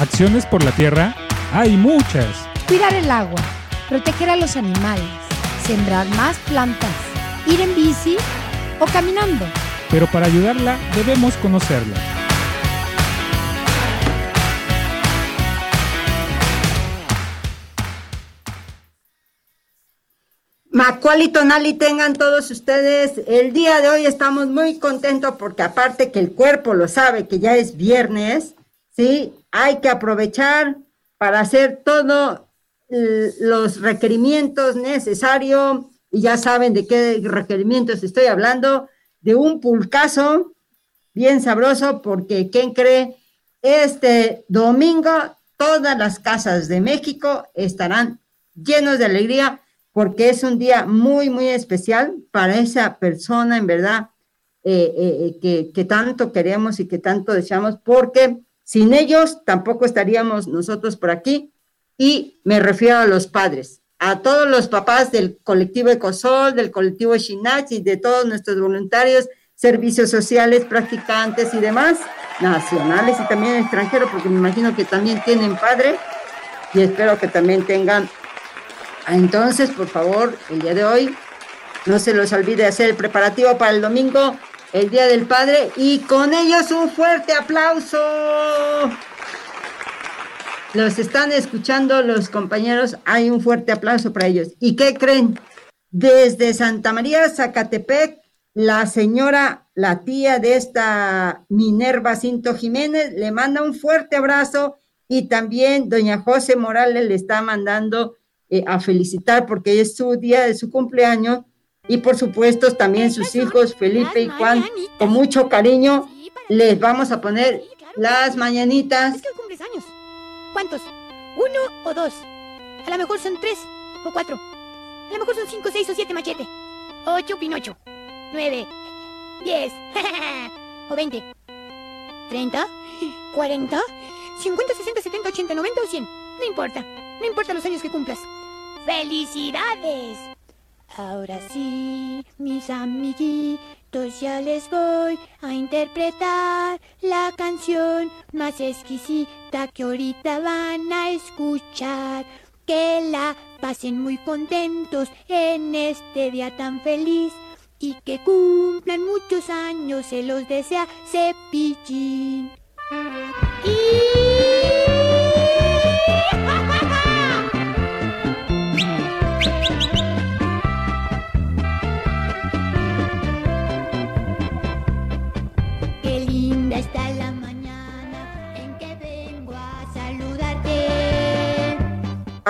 Acciones por la tierra hay muchas. Cuidar el agua, proteger a los animales, sembrar más plantas, ir en bici o caminando. Pero para ayudarla debemos conocerla. Macual y Tonali tengan todos ustedes. El día de hoy estamos muy contentos porque aparte que el cuerpo lo sabe que ya es viernes, ¿sí? Hay que aprovechar para hacer todos los requerimientos necesarios y ya saben de qué requerimientos estoy hablando, de un pulcazo bien sabroso porque ¿quién cree? Este domingo todas las casas de México estarán llenos de alegría porque es un día muy, muy especial para esa persona, en verdad, eh, eh, que, que, tanto queremos y que tanto deseamos, porque sin ellos tampoco estaríamos nosotros por aquí. Y me refiero a los padres, a todos los papás del colectivo Ecosol, del colectivo Shinach y de todos nuestros voluntarios, servicios sociales, practicantes y demás, nacionales y también extranjeros, porque me imagino que también tienen padre y espero que también tengan entonces, por favor, el día de hoy, no se los olvide hacer el preparativo para el domingo, el Día del Padre, y con ellos un fuerte aplauso. Los están escuchando los compañeros, hay un fuerte aplauso para ellos. ¿Y qué creen? Desde Santa María, Zacatepec, la señora, la tía de esta Minerva Cinto Jiménez, le manda un fuerte abrazo y también doña José Morales le está mandando eh, a felicitar porque es su día de su cumpleaños y por supuesto también sus hijos Felipe y Juan con mucho cariño les vamos a poner las mañanitas. Es que cumples años. ¿Cuántos? ¿Uno o dos? A lo mejor son tres o cuatro. A lo mejor son cinco, seis o siete machete. Ocho, pinocho. Nueve. Diez. o veinte. Treinta. Cuarenta. Cincuenta, sesenta, setenta, ochenta, noventa o cien. No importa. No importa los años que cumplas. ¡Felicidades! Ahora sí, mis amiguitos, ya les voy a interpretar la canción más exquisita que ahorita van a escuchar. Que la pasen muy contentos en este día tan feliz y que cumplan muchos años, se los desea Cepillín.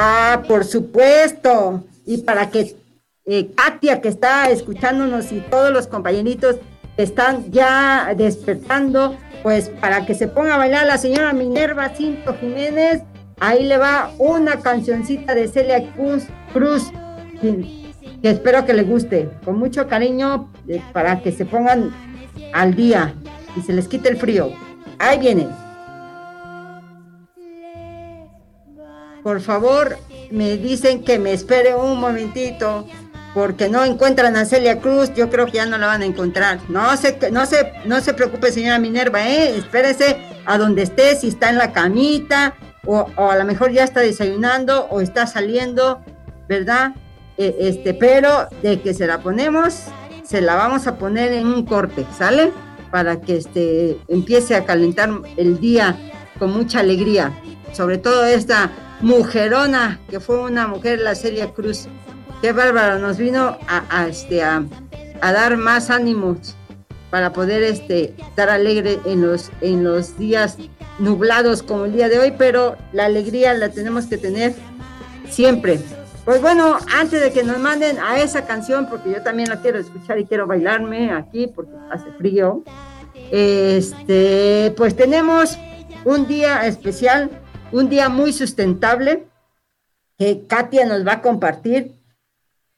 Ah, por supuesto. Y para que eh, Katia, que está escuchándonos, y todos los compañeritos que están ya despertando, pues para que se ponga a bailar la señora Minerva Cinto Jiménez, ahí le va una cancioncita de Celia Cruz, Cruz que espero que le guste, con mucho cariño, eh, para que se pongan al día y se les quite el frío. Ahí viene. Por favor, me dicen que me espere un momentito porque no encuentran a Celia Cruz, yo creo que ya no la van a encontrar. No se, no se, no se preocupe, señora Minerva, ¿eh? espérese a donde esté, si está en la camita, o, a lo mejor ya está desayunando, o está saliendo, ¿verdad? E, este, pero de que se la ponemos, se la vamos a poner en un corte, ¿sale? Para que este, empiece a calentar el día con mucha alegría. Sobre todo esta mujerona, que fue una mujer, la Celia Cruz. Qué bárbaro, nos vino a, este, a, dar más ánimos para poder este, estar alegre en los, en los días nublados como el día de hoy, pero la alegría la tenemos que tener siempre. Pues bueno, antes de que nos manden a esa canción, porque yo también la quiero escuchar y quiero bailarme aquí porque hace frío, este, pues tenemos un día especial un día muy sustentable que Katia nos va a compartir.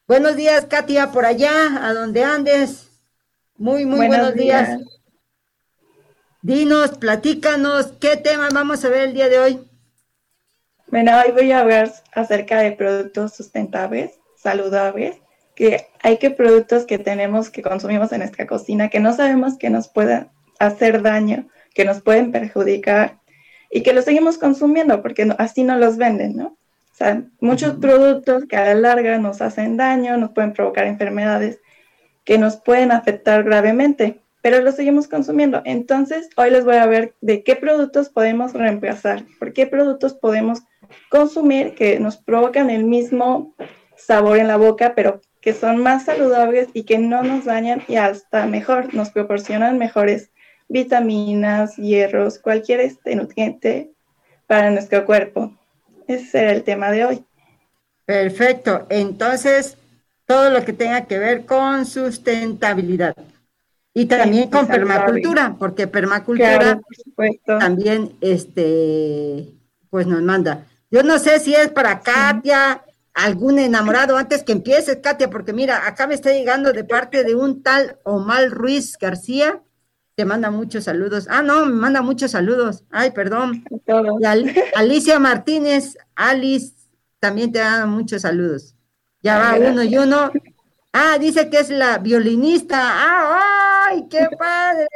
Buenos días, Katia, por allá, a donde andes. Muy, muy buenos, días. Dinos, platícanos, ¿qué tema vamos a ver el día de hoy? Bueno, hoy voy a hablar acerca de productos sustentables, saludables, que hay que productos que tenemos, que consumimos en nuestra cocina, que no sabemos que nos puedan hacer daño, que nos pueden perjudicar y que los seguimos consumiendo porque así no los venden, ¿no? O sea, muchos productos que a la larga nos hacen daño, nos pueden provocar enfermedades que nos pueden afectar gravemente, pero los seguimos consumiendo. Entonces, hoy les voy a ver de qué productos podemos reemplazar, por qué productos podemos consumir que nos provocan el mismo sabor en la boca, pero que son más saludables y que no nos dañan y hasta mejor, nos proporcionan mejores vitaminas, hierros, cualquier este nutriente para nuestro cuerpo. Ese será el tema de hoy. Perfecto. Entonces, todo lo que tenga que ver con sustentabilidad. Y también con permacultura, porque permacultura también este pues nos manda. Yo no sé si es para Katia, algún enamorado, antes que empieces, Katia, porque mira, acá me está llegando de parte de un tal Omar Ruiz García, te manda muchos saludos. Ah, no, me manda muchos saludos. Ay, perdón. Alicia Martínez, Alice, también te da muchos saludos. Ya va uno y uno. Ah, dice que es la violinista. ¡Ah, ay! ¡Qué padre!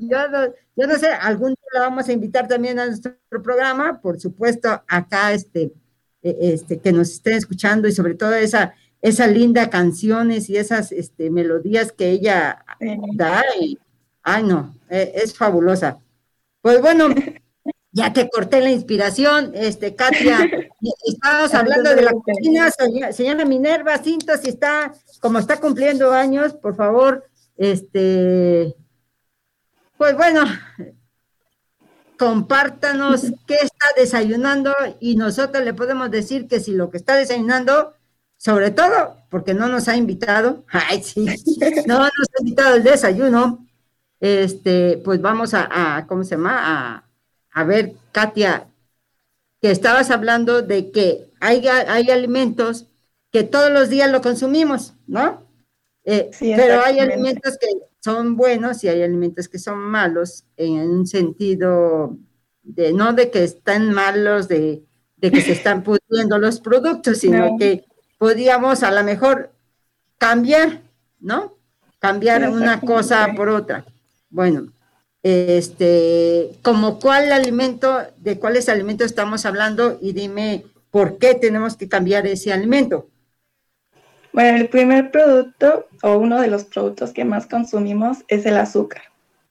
Yo no, yo no sé, algún día la vamos a invitar también a nuestro programa, por supuesto, acá este, e, este, que nos estén escuchando y sobre todo esa, esa linda canciones y esas este, melodías que ella da. Y, ay, no, e, es fabulosa. Pues bueno, ya te corté la inspiración, este, Katia. Estábamos hablando de la cocina, señora Minerva Cinto, si está, como está cumpliendo años, por favor, este, pues bueno, compártanos qué está desayunando y nosotros le podemos decir que si lo que está desayunando, sobre todo porque no nos ha invitado, ay sí, no nos ha invitado el desayuno, este, pues vamos a, a ¿cómo se llama? A, a ver, Katia, que estabas hablando de que hay, hay alimentos que todos los días lo consumimos, ¿no? Eh, pero hay alimentos que son buenos y hay alimentos que son malos en un sentido de no de que están malos, de, que se están pudriendo los productos, sino que podríamos a lo mejor cambiar, ¿no? Cambiar una cosa por otra. Bueno, este, como cuál alimento, de cuáles alimentos estamos hablando y dime por qué tenemos que cambiar ese alimento. Bueno, el primer producto o uno de los productos que más consumimos es el azúcar.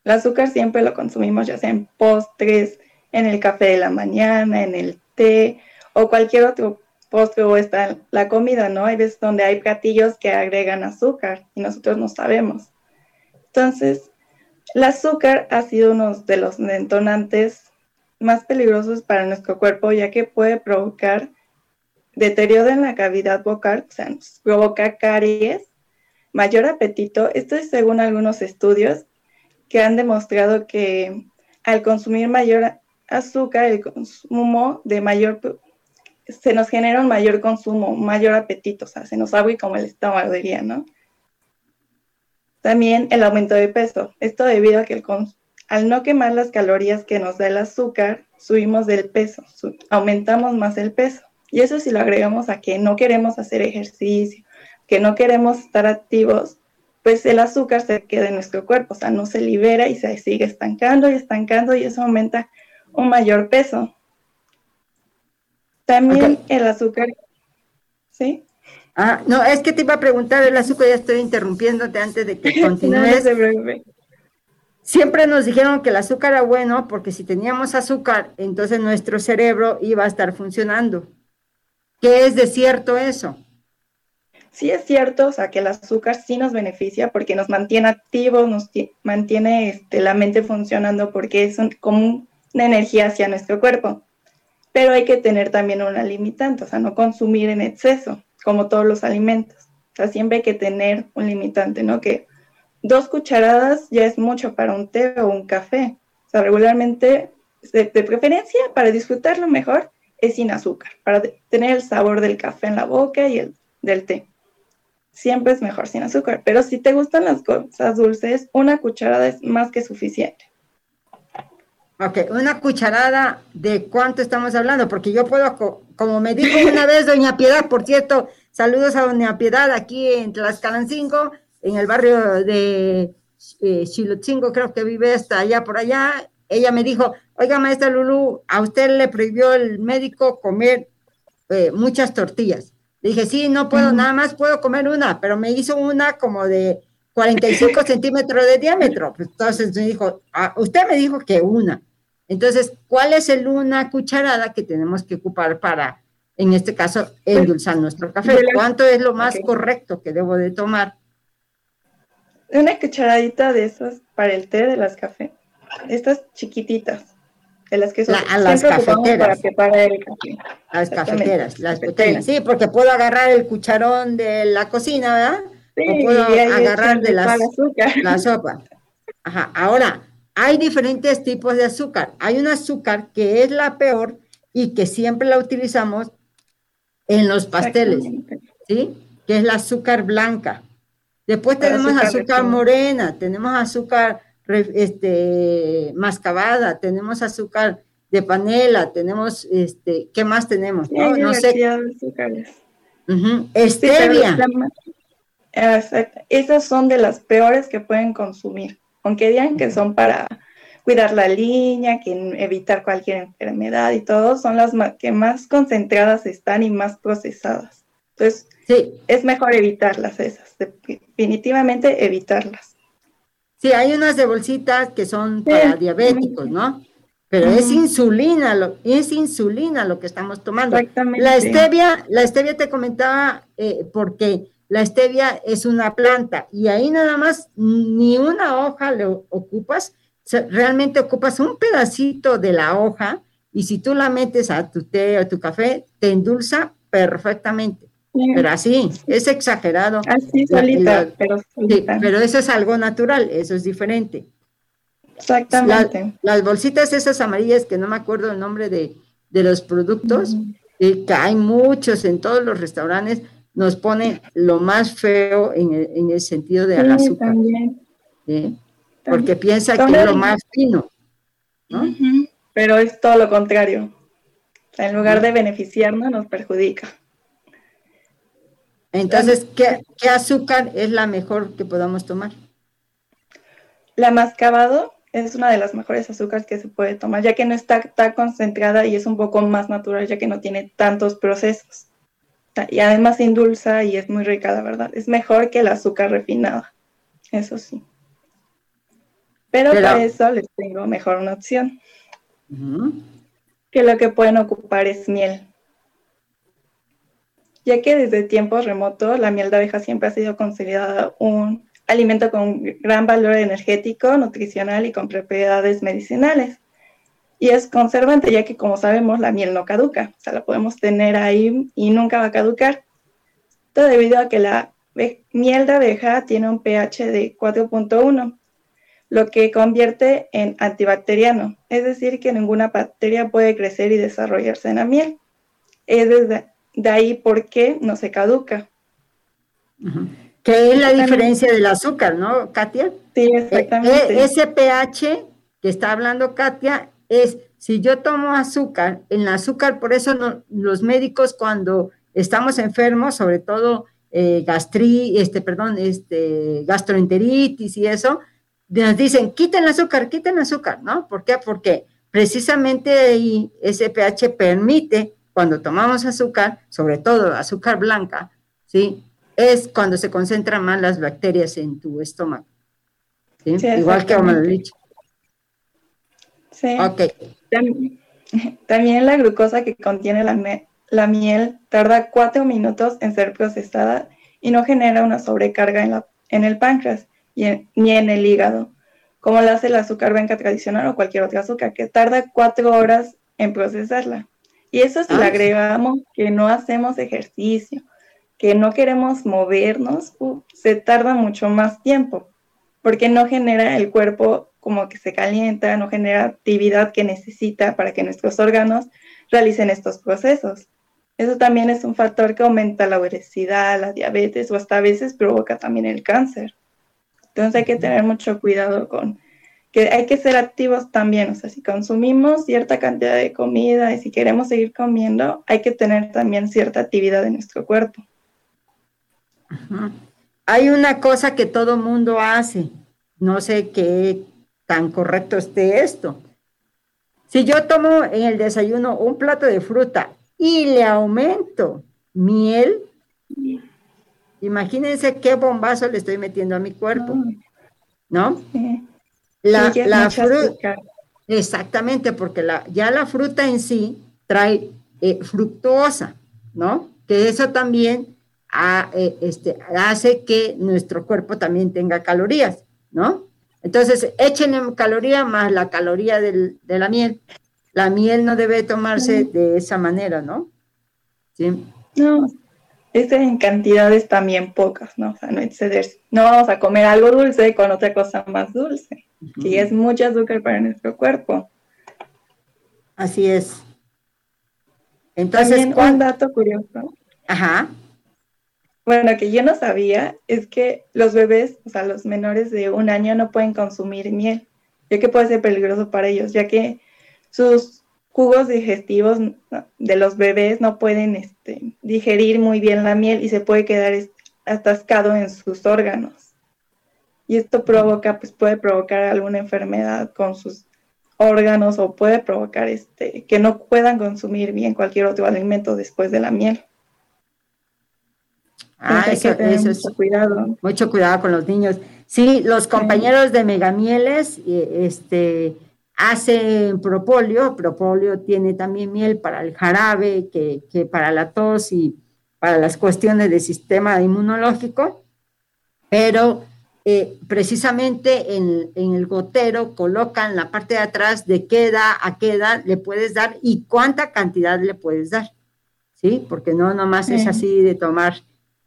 El azúcar siempre lo consumimos ya sea en postres, en el café de la mañana, en el té o cualquier otro postre o está la comida, ¿no? Hay veces donde hay platillos que agregan azúcar y nosotros no sabemos. Entonces, el azúcar ha sido uno de los detonantes más peligrosos para nuestro cuerpo, ya que puede provocar deterioro en la cavidad vocal, o sea, nos provoca caries, mayor apetito. Esto es según algunos estudios que han demostrado que al consumir mayor azúcar, el consumo de mayor, se nos genera un mayor consumo, mayor apetito, o sea, se nos abre como el estómago, diría, ¿no? También el aumento de peso. Esto debido a que al no quemar las calorías que nos da el azúcar, subimos del peso, aumentamos más el peso. Y eso si lo agregamos a que no queremos hacer ejercicio, que no queremos estar activos, pues el azúcar se queda en nuestro cuerpo, o sea, no se libera y se sigue estancando y estancando y eso aumenta un mayor peso. También el azúcar, ¿sí? Ah, no, es que te iba a preguntar el azúcar, ya estoy interrumpiéndote antes de que continúes. Siempre nos dijeron que el azúcar era bueno porque si teníamos azúcar, entonces nuestro cerebro iba a estar funcionando. ¿Qué es de cierto eso? Sí es cierto, o sea, que el azúcar sí nos beneficia porque nos mantiene activos, nos mantiene este, la mente funcionando porque es como una energía hacia nuestro cuerpo. Pero hay que tener también una limitante, o sea, no consumir en exceso como todos los alimentos. O sea, siempre hay que tener un limitante, ¿no? Que dos cucharadas ya es mucho para un té o un café. O sea, regularmente, de, preferencia, para disfrutarlo mejor, es sin azúcar, para tener el sabor del café en la boca y el del té. Siempre es mejor sin azúcar, pero si te gustan las cosas dulces, una cucharada es más que suficiente. Ok, una cucharada de cuánto estamos hablando, porque yo puedo, como me dijo una vez Doña Piedad, por cierto, saludos a Doña Piedad aquí en Tlaxcalancingo, en el barrio de eh, Chilotzingo, creo que vive hasta allá por allá, ella me dijo, oiga, maestra Lulu, a usted le prohibió el médico comer eh, muchas tortillas. Le dije, sí, no puedo, nada más puedo comer una, pero me hizo una como de 45 centímetros de diámetro. Pues, entonces me dijo, ah, usted me dijo que una. Entonces, ¿cuál es el una cucharada que tenemos que ocupar para, en este caso, endulzar nuestro café? ¿Cuánto es lo más correcto que debo de tomar? Una cucharadita de esas para el té de las cafés. Estas chiquititas de las que son a las cafeteras. Para el café. Las cafeteras, las pequeñas. Sí, porque puedo agarrar el cucharón de la cocina, ¿verdad? O puedo agarrar de las, la sopa. Ajá. Ahora, hay diferentes tipos de azúcar. Hay un azúcar que es la peor y que siempre la utilizamos en los pasteles, ¿sí? Que es la azúcar blanca. Después tenemos azúcar, morena, tenemos azúcar este, mascabada, tenemos azúcar de panela, tenemos, este, ¿qué más tenemos? No, no sé. Stevia. Esas son de las peores que pueden consumir, aunque digan que son para cuidar la línea, que evitar cualquier enfermedad y todo, son las que más concentradas están y más procesadas. Entonces, sí. es mejor evitarlas esas, definitivamente evitarlas. Sí, hay unas de bolsitas que son para diabéticos, ¿no? Pero es insulina, lo, es insulina lo que estamos tomando. Exactamente. La stevia, la stevia te comentaba eh, porque la stevia es una planta y ahí nada más ni una hoja le ocupas, realmente ocupas un pedacito de la hoja y si tú la metes a tu té o tu café, te endulza perfectamente. Pero así, es exagerado. Así solita, pero pero eso es algo natural, eso es diferente. Exactamente. las bolsitas esas amarillas, que no me acuerdo el nombre de, los productos, que hay muchos en todos los restaurantes, nos pone lo más feo en el, sentido de azúcar. Porque piensa que es lo más fino. Pero es todo lo contrario. en lugar de beneficiarnos, nos perjudica. Entonces, ¿qué, azúcar es la mejor que podamos tomar? La mascabado es una de las mejores azúcares que se puede tomar, ya que no está tan concentrada y es un poco más natural, ya que no tiene tantos procesos. Y además indulza y es muy rica, la verdad. Es mejor que el azúcar refinada, eso sí. Pero, para eso les tengo mejor una opción. Que lo que pueden ocupar es miel ya que desde tiempos remotos la miel de abeja siempre ha sido considerada un alimento con gran valor energético, nutricional y con propiedades medicinales. Y es conservante, ya que como sabemos la miel no caduca, o sea, la podemos tener ahí y nunca va a caducar. Todo debido a que la miel de abeja tiene un pH de 4.1, lo que convierte en antibacteriano, es decir, que ninguna bacteria puede crecer y desarrollarse en la miel. Es desde, de ahí por qué no se caduca. ¿Qué es la diferencia del azúcar, no, Katia? Sí, exactamente. E, ese pH que está hablando Katia es, si yo tomo azúcar, en el azúcar, por eso los médicos cuando estamos enfermos, sobre todo eh, gastri, este, perdón, este, gastroenteritis y eso, nos dicen, quiten el azúcar, quiten el azúcar, ¿no? ¿Por qué? Porque precisamente ahí ese pH permite cuando tomamos azúcar, sobre todo azúcar blanca, ¿sí? Es cuando se concentran más las bacterias en tu estómago. ¿sí? Igual que como. Sí. Ok. También, la glucosa que contiene la, miel tarda cuatro minutos en ser procesada y no genera una sobrecarga en, la, en el páncreas ni en el hígado, como lo hace el azúcar blanca tradicional o cualquier otra azúcar, que tarda cuatro horas en procesarla. Y eso si le ah, agregamos que no hacemos ejercicio, que no queremos movernos, se tarda mucho más tiempo, porque no genera el cuerpo como que se calienta, no genera actividad que necesita para que nuestros órganos realicen estos procesos. Eso también es un factor que aumenta la obesidad, la diabetes o hasta a veces provoca también el cáncer. Entonces hay que tener mucho cuidado con que hay que ser activos también, o sea, si consumimos cierta cantidad de comida y si queremos seguir comiendo, hay que tener también cierta actividad en nuestro cuerpo. Hay una cosa que todo mundo hace, no sé qué tan correcto esté esto, Si yo tomo en el desayuno un plato de fruta y le aumento miel, imagínense qué bombazo le estoy metiendo a mi cuerpo, ¿no? La, fruta, exactamente, porque la, ya la fruta en sí trae eh, fructosa, ¿no? Que eso también eh, este, hace que nuestro cuerpo también tenga calorías, ¿no? Entonces, échenle caloría más la caloría de la miel. La miel no debe tomarse de esa manera, ¿no? Sí. No, es en cantidades también pocas, ¿no? O sea, no excederse. No vamos a comer algo dulce con otra cosa más dulce. Y es mucho azúcar para nuestro cuerpo. Así es. Entonces, también un dato curioso. Ajá. Bueno, que yo no sabía es que los bebés, o sea, los menores de un año no pueden consumir miel, ya que puede ser peligroso para ellos, ya que sus jugos digestivos de los bebés no pueden este, digerir muy bien la miel y se puede quedar atascado en sus órganos. Y esto provoca, pues puede provocar alguna enfermedad con sus órganos o puede provocar este, que no puedan consumir bien cualquier otro alimento después de la miel. Ah, eso, es mucho cuidado. Mucho cuidado con los niños. Sí, los compañeros de Megamieles este, hacen propóleo. Propóleo tiene también miel para el jarabe, que, para la tos y para las cuestiones del sistema inmunológico. Pero eh, precisamente en, en, el gotero colocan la parte de atrás de qué edad a qué edad le puedes dar y cuánta cantidad le puedes dar. ¿Sí? Porque no nomás es así de tomar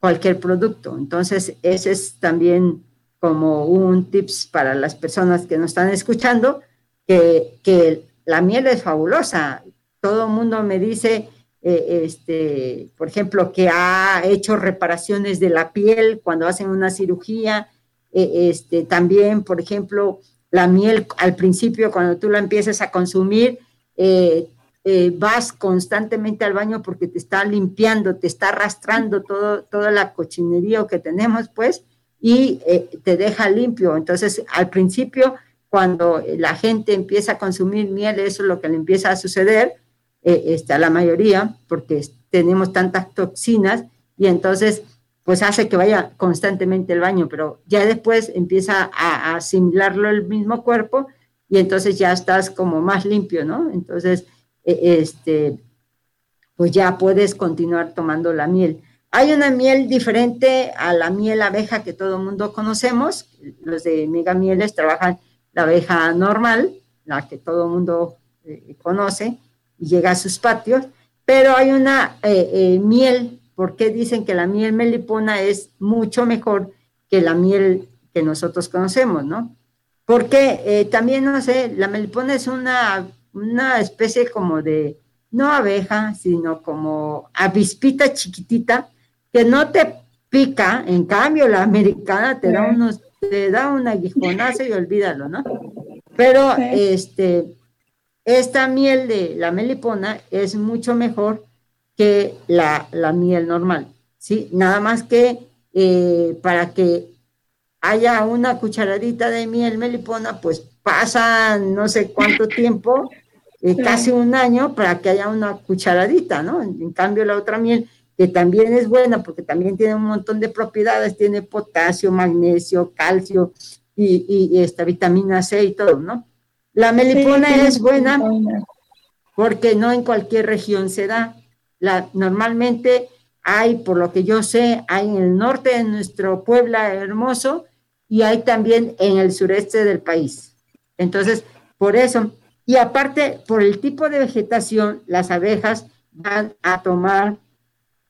cualquier producto. Entonces, ese es también como un tips para las personas que nos están escuchando, que, que la miel es fabulosa. Todo el mundo me dice, eh, este, por ejemplo, que ha hecho reparaciones de la piel cuando hacen una cirugía. Eh, este, también, por ejemplo, la miel al principio, cuando tú la empiezas a consumir, eh, eh, vas constantemente al baño porque te está limpiando, te está arrastrando todo, toda la cochinería que tenemos, pues, y eh, te deja limpio. Entonces, al principio, cuando la gente empieza a consumir miel, eso es lo que le empieza a suceder eh, este, a la mayoría, porque tenemos tantas toxinas y entonces pues hace que vaya constantemente al baño, pero ya después empieza a, a asimilarlo el mismo cuerpo y entonces ya estás como más limpio, ¿no? Entonces, este, pues ya puedes continuar tomando la miel. Hay una miel diferente a la miel abeja que todo el mundo conocemos. Los de Mega Mieles trabajan la abeja normal, la que todo el mundo eh, conoce y llega a sus patios. Pero hay una eh, eh, miel, porque dicen que la miel melipona es mucho mejor que la miel que nosotros conocemos, ¿no? Porque también, no sé, la melipona es una una especie como de, no abeja, sino como avispita chiquitita, que no te pica, en cambio la americana te da unos, te da un aguijonazo y olvídalo, ¿no? Pero este, esta miel de la melipona es mucho mejor que la, miel normal, ¿sí? Nada más que eh, para que haya una cucharadita de miel melipona, pues pasa no sé cuánto tiempo eh, casi un año para que haya una cucharadita, ¿no? En, cambio, la otra miel, que también es buena porque también tiene un montón de propiedades, tiene potasio, magnesio, calcio y, esta vitamina C y todo, ¿no? La melipona es buena porque no en cualquier región se da. La, normalmente hay, por lo que yo sé, hay en el norte de nuestro Puebla hermoso y hay también en el sureste del país. Entonces, por eso, y aparte, por el tipo de vegetación, las abejas van a tomar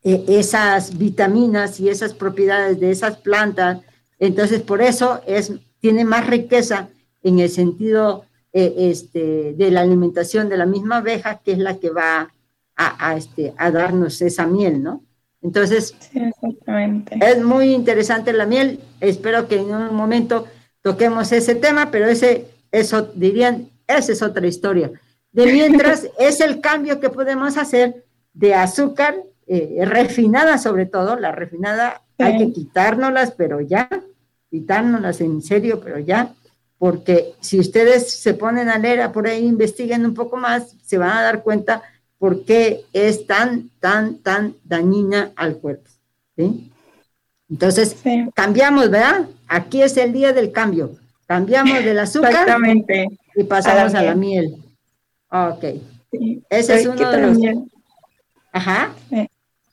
eh, esas vitaminas y esas propiedades de esas plantas. Entonces, por eso es, tiene más riqueza en el sentido eh, este, de la alimentación de la misma abeja, que es la que va a, este, a darnos esa miel, ¿no? Entonces, es muy interesante la miel. Espero que en un momento toquemos ese tema, pero ese, eso dirían, esa es otra historia. De mientras, es el cambio que podemos hacer de azúcar eh, refinada, sobre todo, la refinada hay que quitárnoslas, pero ya, quitárnoslas en serio, pero ya, porque si ustedes se ponen a leer por ahí, investiguen un poco más, se van a dar cuenta por qué es tan, tan, tan dañina al cuerpo. ¿sí? Entonces, cambiamos, ¿verdad? Aquí es el día del cambio. Cambiamos del azúcar Exactamente. Y pasamos a la, miel. Ok. Ese es uno de los... Ajá.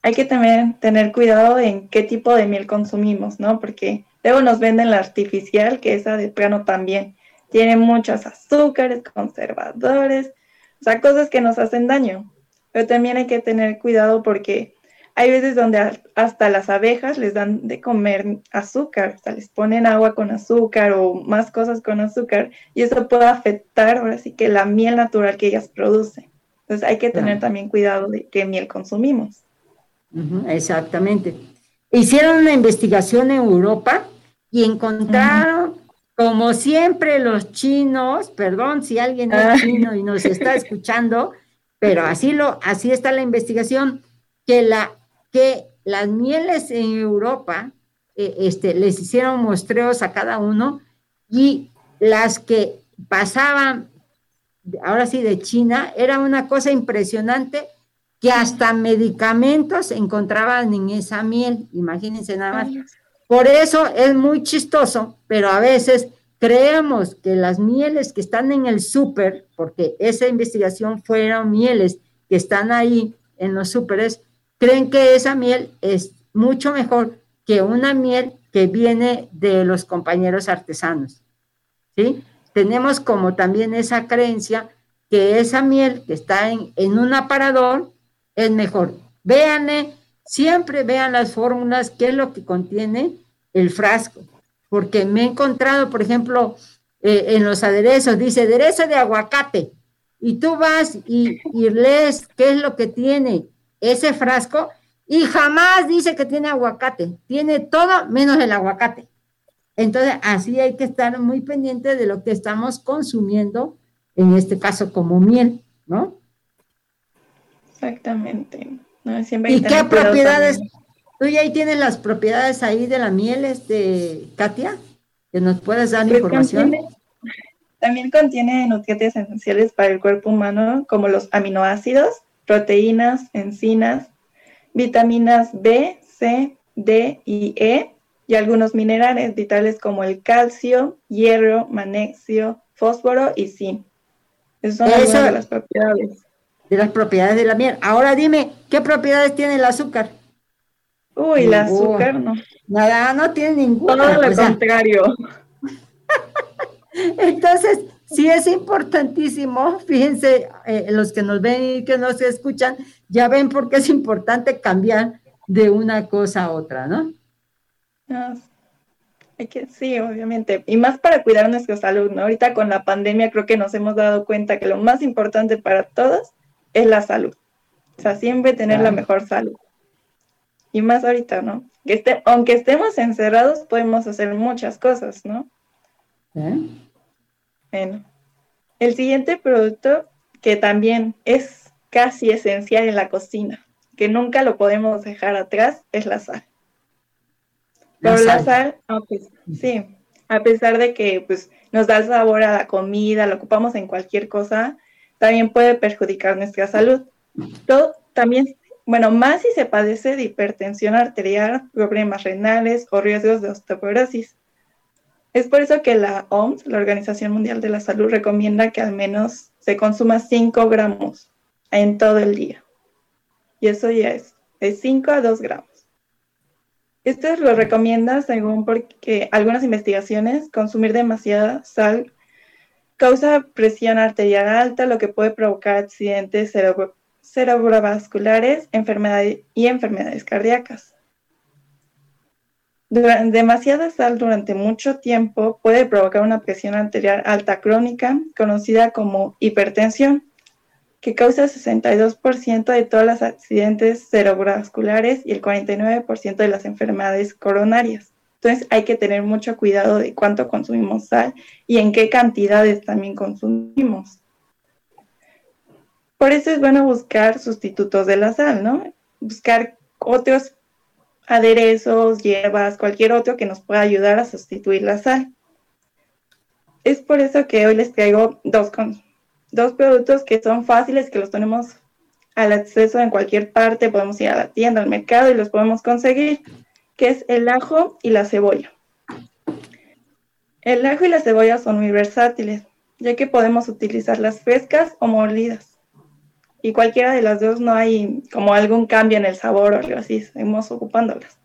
Hay que también tener cuidado en qué tipo de miel consumimos, ¿no? Porque luego nos venden la artificial, que esa de plano también tiene muchos azúcares, conservadores, o sea, cosas que nos hacen daño. Pero también hay que tener cuidado porque hay veces donde hasta las abejas les dan de comer azúcar, o sea, les ponen agua con azúcar o más cosas con azúcar y eso puede afectar ahora sí que la miel natural que ellas producen. Entonces hay que tener también cuidado de qué miel consumimos exactamente. Hicieron una investigación en Europa y encontraron, como siempre, los chinos, perdón si alguien es chino y nos está escuchando, pero así, lo, así está la investigación, que, la, que las mieles en Europa eh, este, les hicieron muestreos a cada uno y las que pasaban, ahora sí, de China, era una cosa impresionante que hasta medicamentos encontraban en esa miel, imagínense nada más. Por eso es muy chistoso, pero a veces creemos que las mieles que están en el súper, porque esa investigación fueron mieles que están ahí en los súperes, creen que esa miel es mucho mejor que una miel que viene de los compañeros artesanos. ¿Sí? Tenemos como también esa creencia que esa miel que está en, en un aparador es mejor. Véanle, siempre vean las fórmulas, qué es lo que contiene el frasco, porque me he encontrado, por ejemplo, eh, en los aderezos, dice aderezo de aguacate, y tú vas y, y lees qué es lo que tiene ese frasco, y jamás dice que tiene aguacate, tiene todo menos el aguacate. Entonces, así hay que estar muy pendiente de lo que estamos consumiendo, en este caso como miel, ¿no? Exactamente. ¿Y qué propiedades? ¿Tú ya ahí tienes las propiedades ahí de la miel, este, Katia? ¿Que nos puedes dar pues información? también contiene nutrientes esenciales para el cuerpo humano, como los aminoácidos, proteínas, enzimas, vitaminas B, C, D y E, y algunos minerales vitales como el calcio, hierro, magnesio, fósforo y zinc. Esas son algunas de las propiedades de las propiedades de la miel. Ahora dime, ¿qué propiedades tiene el azúcar? Uy, el azúcar no. Nada, no tiene ninguna. Todo lo contrario. Entonces, sí es importantísimo, fíjense, eh, los que nos ven y que nos escuchan, ya ven por qué es importante cambiar de una cosa a otra, ¿no? sí, obviamente. Y más para cuidar nuestra salud, ¿no? Ahorita con la pandemia creo que nos hemos dado cuenta que lo más importante para todos es la salud. O sea, siempre tener la mejor salud. Y más ahorita, ¿no? Que aunque estemos encerrados, podemos hacer muchas cosas, ¿no? ¿Eh? Bueno, el siguiente producto que también es casi esencial en la cocina, que nunca lo podemos dejar atrás, es la sal. Pero la sal, sí, a pesar de que pues, nos da el sabor a la comida, lo ocupamos en cualquier cosa, también puede perjudicar nuestra salud. Todo, también, bueno, más si se padece de hipertensión arterial, problemas renales o riesgos de osteoporosis. Es por eso que la OMS, la Organización Mundial de la Salud, recomienda que al menos se consuma 5 gramos en todo el día. Y eso ya es de 5 a 2 gramos. Esto lo recomienda según porque algunas investigaciones consumir demasiada sal Causa presión arterial alta, lo que puede provocar accidentes cerebrovasculares enfermedades y enfermedades cardíacas. Demasiada sal durante mucho tiempo puede provocar una presión arterial alta crónica, conocida como hipertensión, que causa el 62% de todos los accidentes cerebrovasculares y el 49% de las enfermedades coronarias. Entonces hay que tener mucho cuidado de cuánto consumimos sal y en qué cantidades también consumimos. Por eso es bueno buscar sustitutos de la sal, ¿no? Buscar otros aderezos, hierbas, cualquier otro que nos pueda ayudar a sustituir la sal. es por eso que hoy les traigo dos, dos productos que son fáciles, que los tenemos al acceso en cualquier parte, podemos ir a la tienda, al mercado y los podemos conseguir, que es el ajo y la cebolla. El ajo y la cebolla son muy versátiles, ya que podemos utilizarlas frescas o molidas. Y cualquiera de las dos no hay como algún cambio en el sabor o algo así, seguimos ocupándolas.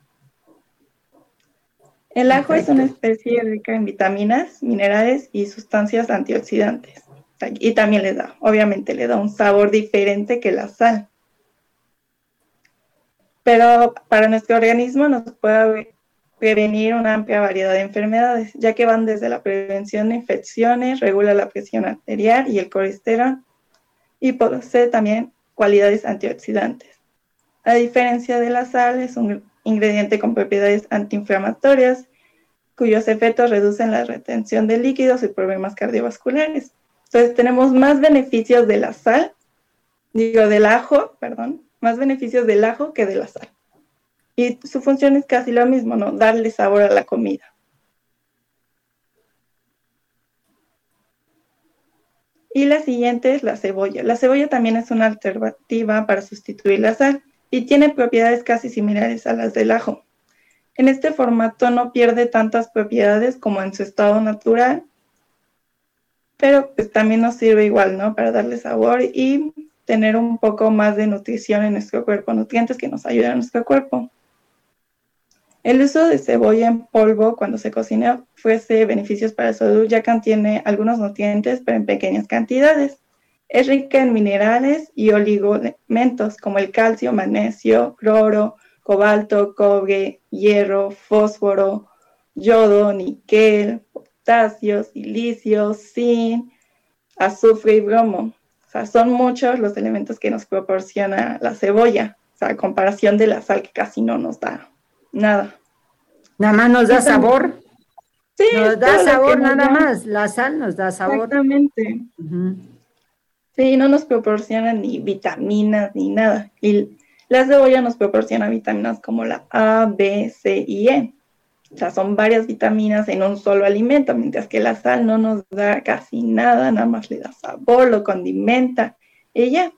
El ajo es una especie rica en vitaminas, minerales y sustancias antioxidantes. Y también le da, obviamente le da un sabor diferente que la sal. Pero para nuestro organismo nos puede prevenir una amplia variedad de enfermedades, ya que van desde la prevención de infecciones, regula la presión arterial y el colesterol, y posee también cualidades antioxidantes. A diferencia de la sal, es un ingrediente con propiedades antiinflamatorias, cuyos efectos reducen la retención de líquidos y problemas cardiovasculares. Entonces tenemos más beneficios de la sal, digo del ajo, perdón, más beneficios del ajo que de la sal. Y su función es casi lo mismo, ¿no? Darle sabor a la comida. Y la siguiente es la cebolla. La cebolla también es una alternativa para sustituir la sal y tiene propiedades casi similares a las del ajo. En este formato no pierde tantas propiedades como en su estado natural, pero pues también nos sirve igual, ¿no? Para darle sabor y tener un poco más de nutrición en nuestro cuerpo, nutrientes que nos ayudan a nuestro cuerpo. El uso de cebolla en polvo cuando se cocina ofrece beneficios para la salud ya que contiene algunos nutrientes pero en pequeñas cantidades. Es rica en minerales y oligoelementos como el calcio, magnesio, cloro, cobalto, cobre, hierro, fósforo, yodo, níquel, potasio, silicio, zinc, azufre y bromo. O sea, son muchos los elementos que nos proporciona la cebolla, o sea, a comparación de la sal que casi no nos da nada. Nada más nos da sabor. Sí, nos da sabor nada más. La sal nos da sabor. Exactamente. Sí, no nos proporciona ni vitaminas ni nada. Y la cebolla nos proporciona vitaminas como la A, B, C y E. O sea, son varias vitaminas en un solo alimento, mientras que la sal no nos da casi nada, nada más le da sabor, lo condimenta y ya.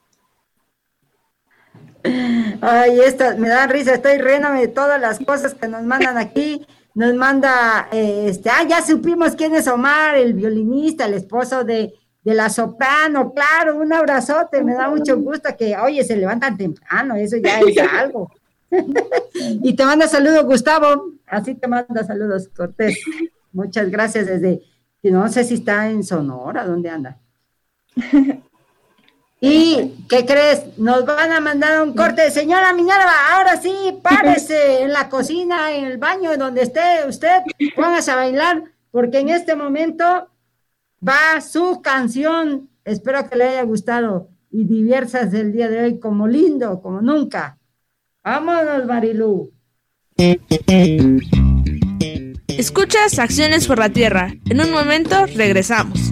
Ay, esta me da risa, estoy riéndome de todas las cosas que nos mandan aquí. Nos manda, eh, este, ah, ya supimos quién es Omar, el violinista, el esposo de, de la soprano, claro, un abrazote, me da mucho gusto que, oye, se levantan temprano, eso ya es algo. y te manda saludos, Gustavo, así te manda saludos, Cortés. Muchas gracias desde, no sé si está en Sonora, ¿dónde anda? ¿Y qué crees? Nos van a mandar un corte. Señora Minerva, ahora sí, párese en la cocina, en el baño, donde esté usted, póngase a bailar, porque en este momento va su canción. Espero que le haya gustado y diversas del día de hoy, como lindo, como nunca. Vámonos, Marilú. Escuchas Acciones por la Tierra. En un momento regresamos.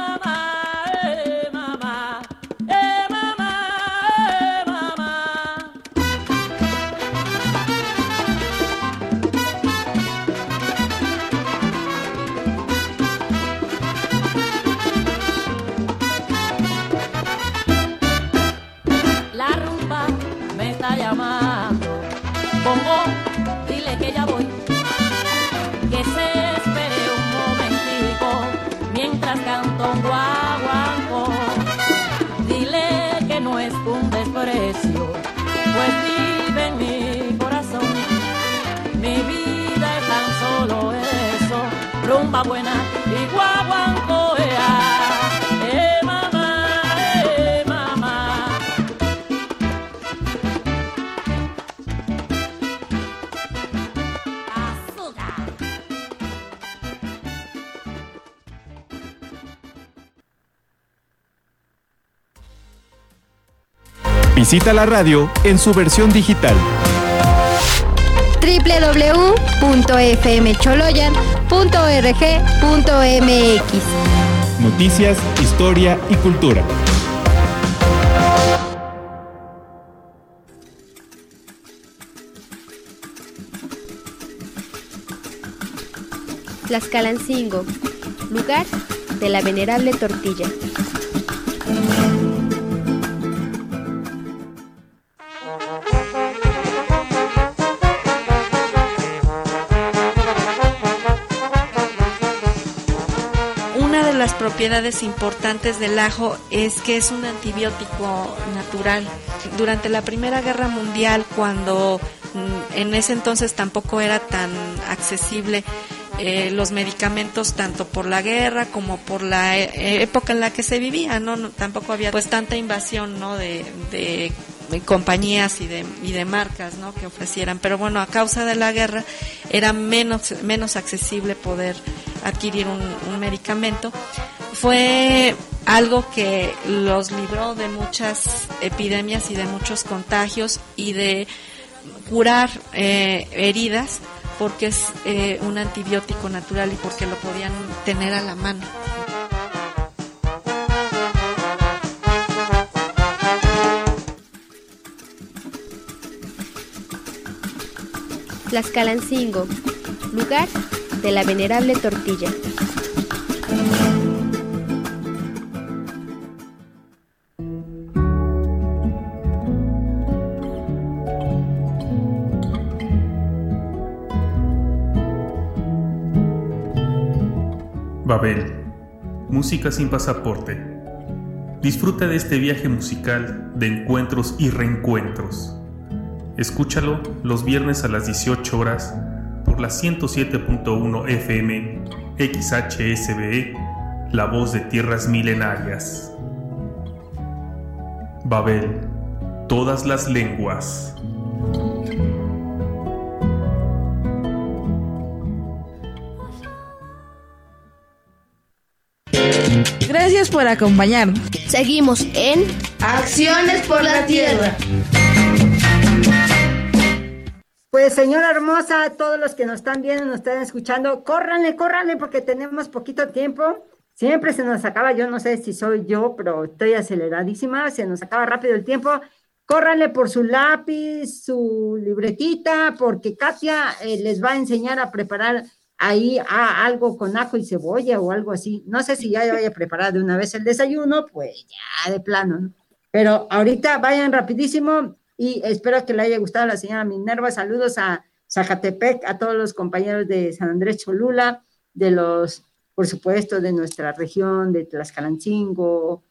rumba buena y guaguancó. ea. Eh, mamá, eh. Visita la radio en su versión digital. www.fmcholoyan.org.mx. Noticias, historia y cultura. Tlaxcalancingo, lugar de la venerable tortilla. Propiedades importantes del ajo es que es un antibiótico natural. Durante la Primera Guerra Mundial, cuando mm, en ese entonces tampoco era tan accesible eh, los medicamentos tanto por la guerra como por la eh, época en la que se vivía, ¿no? No, tampoco había pues tanta invasión, ¿no? De, de, compañías y de, y de marcas, ¿no? Que ofrecieran. Pero bueno, a causa de la guerra era menos, menos accesible poder adquirir un medicamento. Fue algo que los libró de muchas epidemias y de muchos contagios y de curar eh, heridas porque es eh, un antibiótico natural y porque lo podían tener a la mano. Tlaxcalancingo, lugar de la venerable tortilla. Babel, música sin pasaporte. Disfruta de este viaje musical de encuentros y reencuentros. Escúchalo los viernes a las 18 horas por la 107.1 FM XHSBE, la voz de tierras milenarias. Babel, todas las lenguas. Gracias por acompañarnos. Seguimos en Acciones por la Tierra. Pues señora hermosa, todos los que nos están viendo, nos están escuchando, córranle, córranle porque tenemos poquito tiempo. Siempre se nos acaba, yo no sé si soy yo, pero estoy aceleradísima, se nos acaba rápido el tiempo. Córranle por su lápiz, su libretita, porque Katia eh, les va a enseñar a preparar ahí ah, algo con ajo y cebolla o algo así. No sé si ya vaya preparado de una vez el desayuno, pues ya de plano, ¿no? Pero ahorita vayan rapidísimo y espero que le haya gustado a la señora Minerva. Saludos a Zacatepec, a todos los compañeros de San Andrés Cholula, de los, por supuesto, de nuestra región, de Tlaxcalancingo,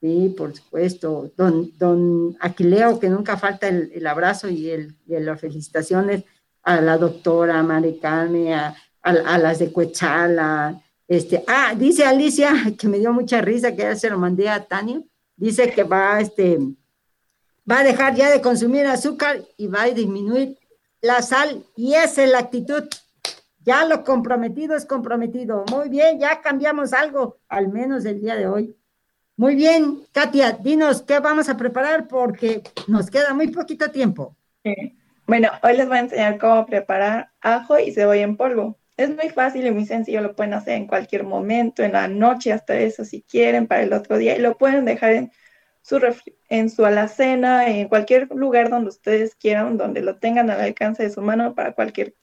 sí, por supuesto, don, don Aquileo, que nunca falta el, abrazo y, el, las felicitaciones a la doctora Mari Carmen, a, a, las de Cuechala. Este, ah, dice Alicia, que me dio mucha risa, que ya se lo mandé a Tania, dice que va, este, va a dejar ya de consumir azúcar y va a disminuir la sal, y esa es la actitud. Ya lo comprometido es comprometido. Muy bien, ya cambiamos algo, al menos el día de hoy. Muy bien, Katia, dinos qué vamos a preparar porque nos queda muy poquito tiempo. Bueno, hoy les voy a enseñar cómo preparar ajo y cebolla en polvo. Es muy fácil y muy sencillo, lo pueden hacer en cualquier momento, en la noche, hasta eso si quieren, para el otro día, y lo pueden dejar en su, en su alacena, en cualquier lugar donde ustedes quieran, donde lo tengan al alcance de su mano para cualquier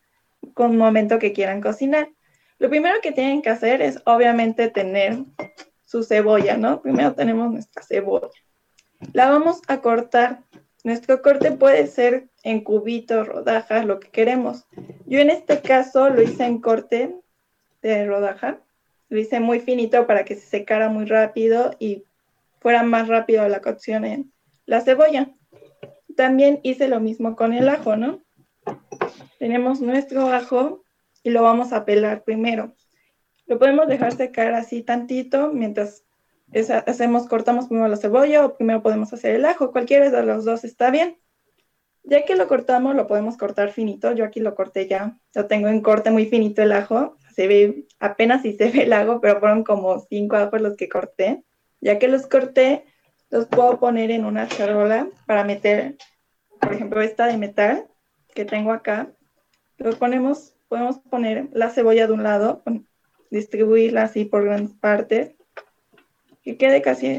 momento que quieran cocinar. Lo primero que tienen que hacer es obviamente tener su cebolla, ¿no? Primero tenemos nuestra cebolla. La vamos a cortar. Nuestro corte puede ser en cubitos, rodajas, lo que queremos. Yo en este caso lo hice en corte de rodaja. Lo hice muy finito para que se secara muy rápido y fuera más rápido la cocción en la cebolla. También hice lo mismo con el ajo, ¿no? Tenemos nuestro ajo y lo vamos a pelar primero. Lo podemos dejar secar así tantito mientras hacemos, cortamos primero la cebolla o primero podemos hacer el ajo. Cualquiera de los dos está bien. Ya que lo cortamos, lo podemos cortar finito. Yo aquí lo corté ya. Lo tengo en corte muy finito el ajo. Se ve, apenas si se ve el ajo, pero fueron como cinco ajos los que corté. Ya que los corté, los puedo poner en una charola para meter, por ejemplo, esta de metal que tengo acá. Lo ponemos, podemos poner la cebolla de un lado, distribuirla así por grandes partes, que quede casi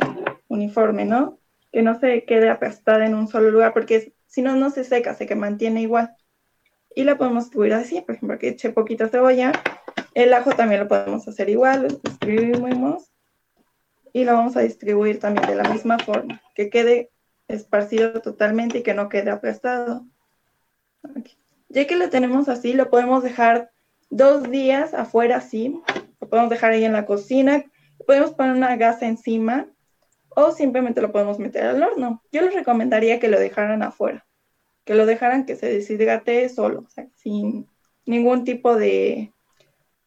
uniforme, ¿no? Que no se quede aplastada en un solo lugar, porque si no, no se seca, se que mantiene igual. Y la podemos distribuir así, por ejemplo, que eche poquita cebolla. El ajo también lo podemos hacer igual, lo distribuimos y lo vamos a distribuir también de la misma forma, que quede esparcido totalmente y que no quede aplastado. Ya que lo tenemos así, lo podemos dejar dos días afuera así, lo podemos dejar ahí en la cocina, podemos poner una gasa encima o simplemente lo podemos meter al horno. Yo les recomendaría que lo dejaran afuera, que lo dejaran que se deshidrate solo, o sea, sin ningún tipo de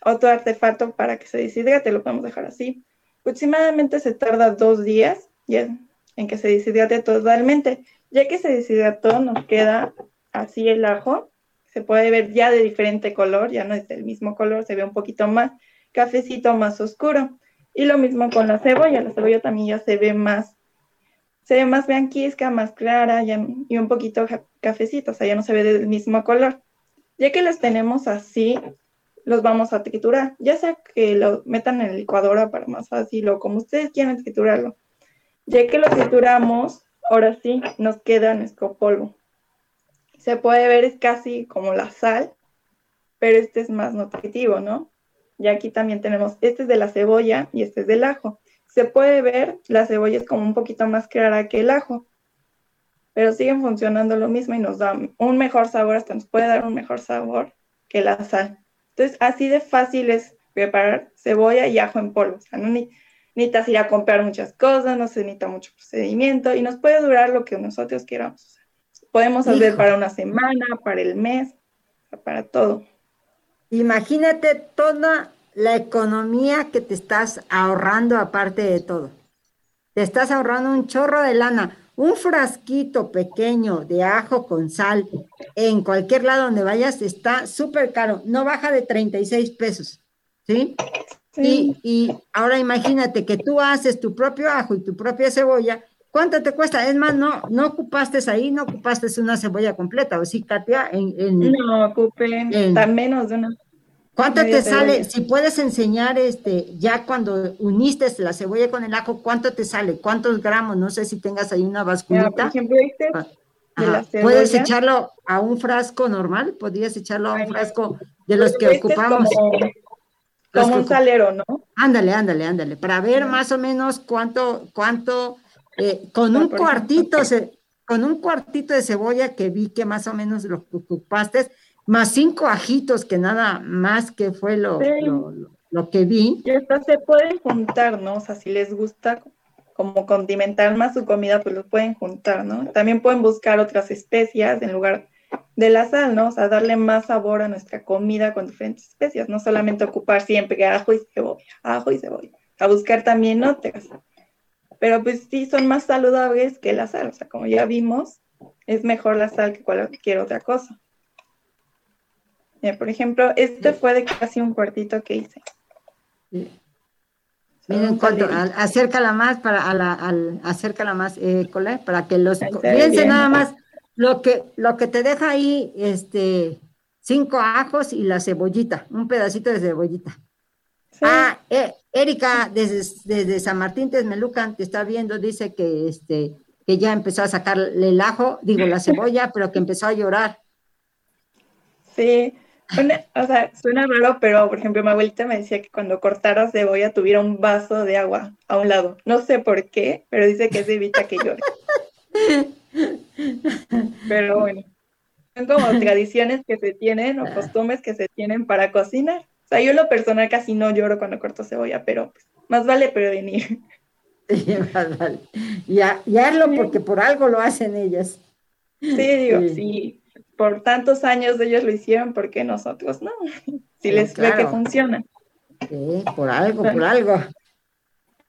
otro artefacto para que se deshidrate, lo podemos dejar así. Aproximadamente se tarda dos días en que se deshidrate totalmente. Ya que se deshidrató, nos queda así el ajo. Se puede ver ya de diferente color, ya no es del mismo color, se ve un poquito más cafecito, más oscuro. Y lo mismo con la cebolla, la cebolla también ya se ve más, se ve más blanquizca, más clara y un poquito cafecito, o sea, ya no se ve del mismo color. Ya que las tenemos así, los vamos a triturar, ya sea que lo metan en la licuadora para más fácil o como ustedes quieran triturarlo. Ya que lo trituramos, ahora sí, nos queda nuestro polvo. Se puede ver es casi como la sal, pero este es más nutritivo, ¿no? Y aquí también tenemos, este es de la cebolla y este es del ajo. Se puede ver, la cebolla es como un poquito más clara que el ajo, pero siguen funcionando lo mismo y nos da un mejor sabor, hasta nos puede dar un mejor sabor que la sal. Entonces, así de fácil es preparar cebolla y ajo en polvo. O sea, no necesitas ir a comprar muchas cosas, no se necesita mucho procedimiento y nos puede durar lo que nosotros queramos. podemos hacer para una semana, para el mes, para todo. Imagínate toda la economía que te estás ahorrando aparte de todo. Te estás ahorrando un chorro de lana. Un frasquito pequeño de ajo con sal en cualquier lado donde vayas está súper caro. No baja de 36 pesos. ¿Sí? Y, y, ahora imagínate que tú haces tu propio ajo y tu propia cebolla. ¿Cuánto te cuesta? Es más, no, no ocupaste ahí, no ocupaste una cebolla completa, ¿o sí, Katia? En, no, ocupé menos de una ¿Cuánto te sale? Si puedes enseñar, este, ya cuando uniste la cebolla con el ajo, ¿cuánto te sale? ¿Cuántos gramos? No sé si tengas ahí una basculita. por ejemplo, este ah, ¿Puedes echarlo a un frasco normal? ¿Podrías echarlo a un frasco de los que este ocupamos? como, un salero, ¿no? Ándale, ándale, ándale, para ver más o menos cuánto, cuánto, eh, con un cuartito, con un cuartito de cebolla que vi que más o menos lo ocupaste, más cinco ajitos que nada más que fue lo, lo, que vi. Y hasta se pueden juntar, ¿no? O sea, si les gusta como condimentar más su comida, pues lo pueden juntar, ¿no? También pueden buscar otras especias en lugar de la sal, ¿no? O sea, darle más sabor a nuestra comida con diferentes especias, no solamente ocupar siempre ajo y cebolla, ajo y cebolla, a buscar también otras. Pero pues sí, son más saludables que la sal, o sea, como ya vimos, es mejor la sal que cualquier otra cosa por ejemplo, este fue de casi un cuartito que hice. Miren cuánto, acércala más para a la, al, acércala más, eh, para que los fíjense nada más lo que lo que te deja ahí, este, cinco ajos y la cebollita, un pedacito de cebollita. Ah, eh, Erika desde, desde San Martín Texmelucan te está viendo, dice que este que ya empezó a sacarle el ajo, digo la cebolla, pero que empezó a llorar. Sí, o sea, suena raro, pero por ejemplo, mi abuelita me decía que cuando cortaras cebolla tuviera un vaso de agua a un lado. No sé por qué, pero dice que es evita que llore. Pero bueno, son como tradiciones que se tienen o costumbres que se tienen para cocinar. O sea, yo en lo personal casi no lloro cuando corto cebolla, pero pues, más vale prevenir. Sí, más vale. Y, hazlo porque por algo lo hacen ellas. Sí, digo, sí por tantos años ellos lo hicieron, ¿por qué nosotros no? Si les ve que funciona. Sí, por algo, por algo.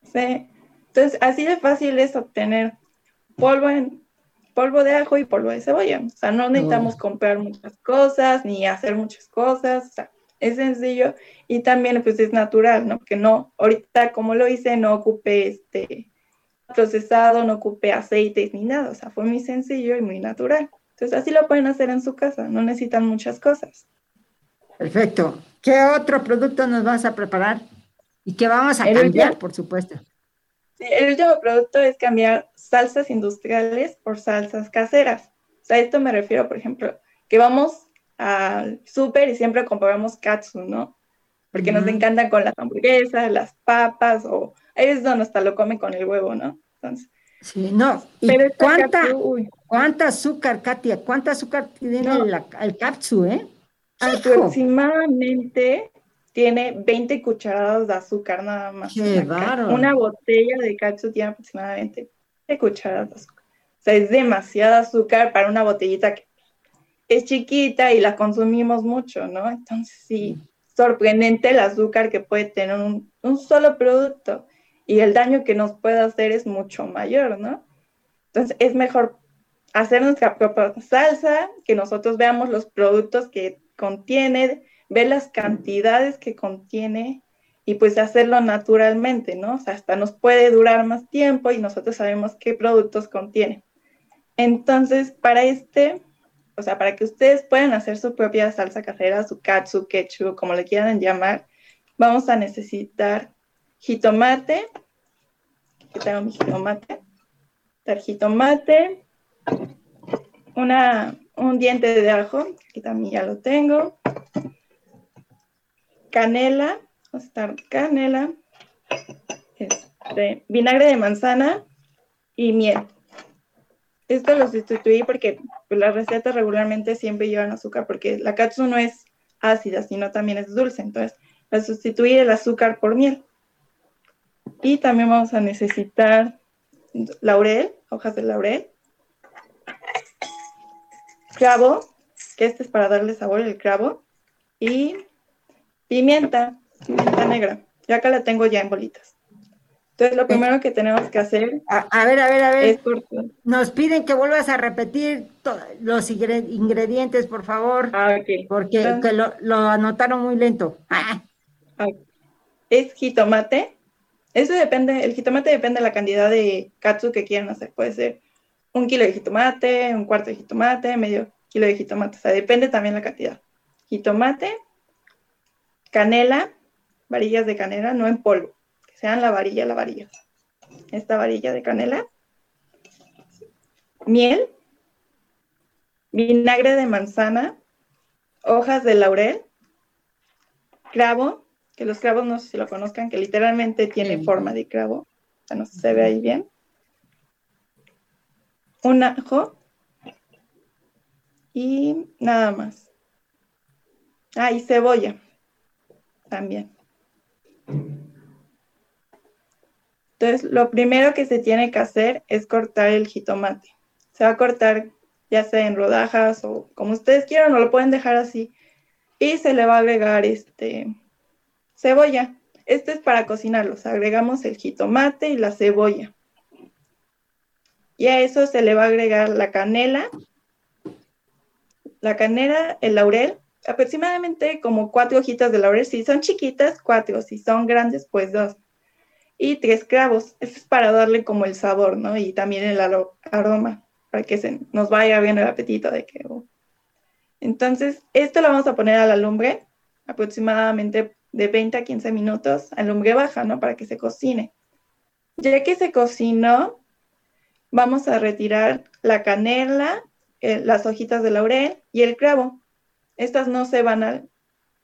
Sí. Entonces, así de fácil es obtener polvo en polvo de ajo y polvo de cebolla. O sea, no necesitamos comprar muchas cosas ni hacer muchas cosas. O sea, es sencillo y también pues es natural, ¿no? Que no, ahorita como lo hice, no ocupé este procesado, no ocupé aceites ni nada. O sea, fue muy sencillo y muy natural. Entonces así lo pueden hacer en su casa, no necesitan muchas cosas. Perfecto. ¿Qué otro producto nos vas a preparar? Y qué vamos a El cambiar, último. por supuesto. Sí, el último producto es cambiar salsas industriales por salsas caseras. O sea, a esto me refiero, por ejemplo, que vamos al súper y siempre compramos katsu, ¿no? Porque nos encantan con las hamburguesas, las papas, o veces donde hasta lo comen con el huevo, ¿no? Entonces, Sí, no. ¿Y cuánta, katsu, cuánta azúcar, Katia? ¿Cuánta azúcar tiene No. el capsu, eh? Aproximadamente tiene 20 cucharadas de azúcar nada más. Qué Una botella de katsu tiene aproximadamente 20 cucharadas de azúcar. O sea, es demasiado azúcar para una botellita que es chiquita y la consumimos mucho, ¿no? Entonces, sí, sorprendente el azúcar que puede tener un, un solo producto y el daño que nos puede hacer es mucho mayor, ¿no? Entonces, es mejor hacer nuestra propia salsa, que nosotros veamos los productos que contiene, ver las cantidades que contiene y pues hacerlo naturalmente, ¿no? O sea, hasta nos puede durar más tiempo y nosotros sabemos qué productos contiene. Entonces, para este, o sea, para que ustedes puedan hacer su propia salsa casera, su katsu, ketchup, como le quieran llamar, vamos a necesitar jitomate, aquí tengo mi jitomate, jitomate, una, un diente de ajo, aquí también ya lo tengo, canela, vamos a estar canela, este, vinagre de manzana y miel. Esto lo sustituí porque pues, las recetas regularmente siempre llevan azúcar porque la katsu no es ácida, sino también es dulce. Entonces, la sustituí el azúcar por miel. Y también vamos a necesitar laurel, hojas de laurel, clavo, que este es para darle sabor el clavo, y pimienta, pimienta negra. Yo acá la tengo ya en bolitas. Entonces, lo primero que tenemos que hacer A, a ver, a ver, a ver. es. Nos piden que vuelvas a repetir los ingre- ingredientes, por favor, Ah, porque Entonces- lo, lo anotaron muy lento. Ah, es jitomate. Eso depende, el jitomate depende de la cantidad de katsu que quieran hacer. Puede ser un kilo de jitomate, un cuarto de jitomate, medio kilo de jitomate. O sea, depende también la cantidad. Jitomate, canela, varillas de canela, no en polvo, sean la varilla, la varilla. Esta varilla de canela, miel, vinagre de manzana, hojas de laurel, clavo, que los clavos no sé si lo conozcan, que literalmente tiene forma de clavo, o sea, no sé si se ve ahí bien. Un ajo y nada más. Ah, y cebolla también. Entonces, lo primero que se tiene que hacer es cortar el jitomate. Se va a cortar ya sea en rodajas o como ustedes quieran, o lo pueden dejar así. Y se le va a agregar este cebolla. Esto es para cocinarlos. Agregamos el jitomate y la cebolla. Y a eso se le va a agregar la canela, la canela, el laurel, aproximadamente como cuatro hojitas de laurel. Si son chiquitas, cuatro. Si son grandes, pues dos. Y tres clavos. Esto es para darle como el sabor, ¿no? Y también el aro- aroma, para que se nos vaya bien el apetito de que... oh. Entonces, esto lo vamos a poner a la lumbre, aproximadamente de 20 a 15 minutos, a lumbre baja, ¿no? Para que se cocine. Ya que se cocinó, vamos a retirar la canela, eh, las hojitas de laurel y el clavo. Estas no se van a,